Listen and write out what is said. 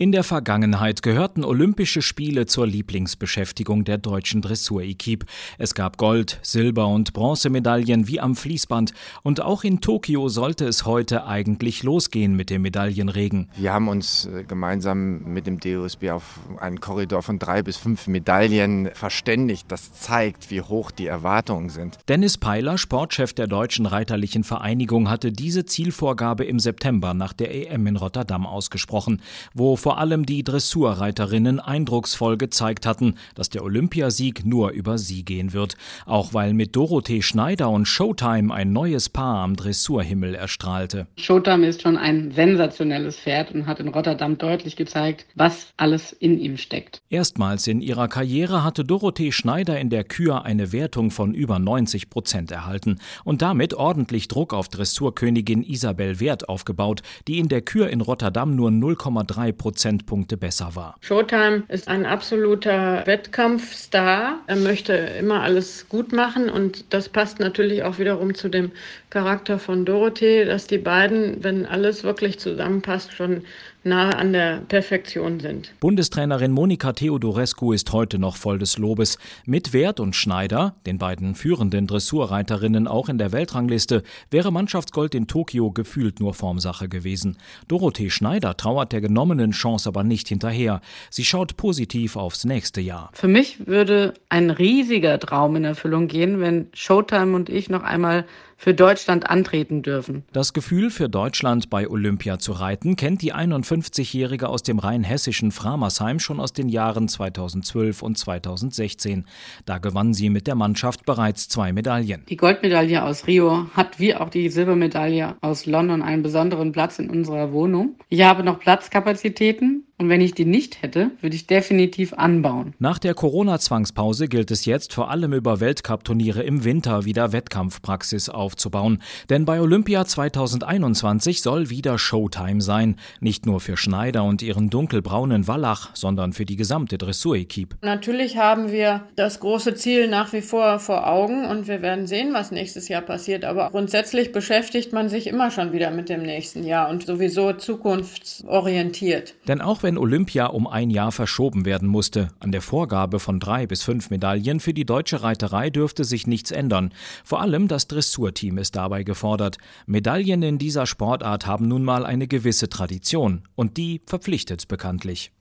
In der Vergangenheit gehörten Olympische Spiele zur Lieblingsbeschäftigung der deutschen Dressurequipe. Es gab Gold, Silber und Bronzemedaillen wie am Fließband. Und auch in Tokio sollte es heute eigentlich losgehen mit dem Medaillenregen. Wir haben uns äh, gemeinsam mit dem DOSB auf einen Korridor von drei bis fünf Medaillen verständigt. Das zeigt, wie hoch die Erwartungen sind. Dennis Peiler, Sportchef der Deutschen Reiterlichen Vereinigung, hatte diese Zielvorgabe im September nach der EM in Rotterdam ausgesprochen, wo vor allem die Dressurreiterinnen eindrucksvoll gezeigt hatten, dass der Olympiasieg nur über sie gehen wird, auch weil mit Dorothee Schneider und Showtime ein neues Paar am Dressurhimmel erstrahlte. Showtime ist schon ein sensationelles Pferd und hat in Rotterdam deutlich gezeigt, was alles in ihm steckt. Erstmals in ihrer Karriere hatte Dorothee Schneider in der Kür eine Wertung von über 90 Prozent erhalten und damit ordentlich Druck auf Dressurkönigin Isabel Wert aufgebaut, die in der Kür in Rotterdam nur 0,3 Prozent Prozentpunkte besser war. Showtime ist ein absoluter Wettkampfstar. Er möchte immer alles gut machen und das passt natürlich auch wiederum zu dem Charakter von Dorothee, dass die beiden, wenn alles wirklich zusammenpasst, schon nahe an der Perfektion sind. Bundestrainerin Monika Theodorescu ist heute noch voll des Lobes. Mit Wert und Schneider, den beiden führenden Dressurreiterinnen auch in der Weltrangliste, wäre Mannschaftsgold in Tokio gefühlt nur Formsache gewesen. Dorothee Schneider trauert der genommenen Chance aber nicht hinterher. Sie schaut positiv aufs nächste Jahr. Für mich würde ein riesiger Traum in Erfüllung gehen, wenn Showtime und ich noch einmal für Deutschland antreten dürfen. Das Gefühl, für Deutschland bei Olympia zu reiten, kennt die 51-Jährige aus dem rheinhessischen Framersheim schon aus den Jahren 2012 und 2016. Da gewann sie mit der Mannschaft bereits zwei Medaillen. Die Goldmedaille aus Rio hat wie auch die Silbermedaille aus London einen besonderen Platz in unserer Wohnung. Ich habe noch Platzkapazitäten und wenn ich die nicht hätte, würde ich definitiv anbauen. Nach der Corona-Zwangspause gilt es jetzt vor allem über Weltcup-Turniere im Winter wieder Wettkampfpraxis aufzubauen. Denn bei Olympia 2021 soll wieder Showtime sein. Nicht nur für Schneider und ihren dunkelbraunen Wallach, sondern für die gesamte Dressur-Equipe. Natürlich haben wir das große Ziel nach wie vor vor Augen und wir werden sehen, was nächstes Jahr passiert. Aber grundsätzlich beschäftigt man sich immer schon wieder mit dem nächsten Jahr und sowieso zukunftsorientiert. Denn auch wenn wenn Olympia um ein Jahr verschoben werden musste. An der Vorgabe von drei bis fünf Medaillen für die deutsche Reiterei dürfte sich nichts ändern. Vor allem das Dressurteam ist dabei gefordert. Medaillen in dieser Sportart haben nun mal eine gewisse Tradition und die verpflichtet bekanntlich.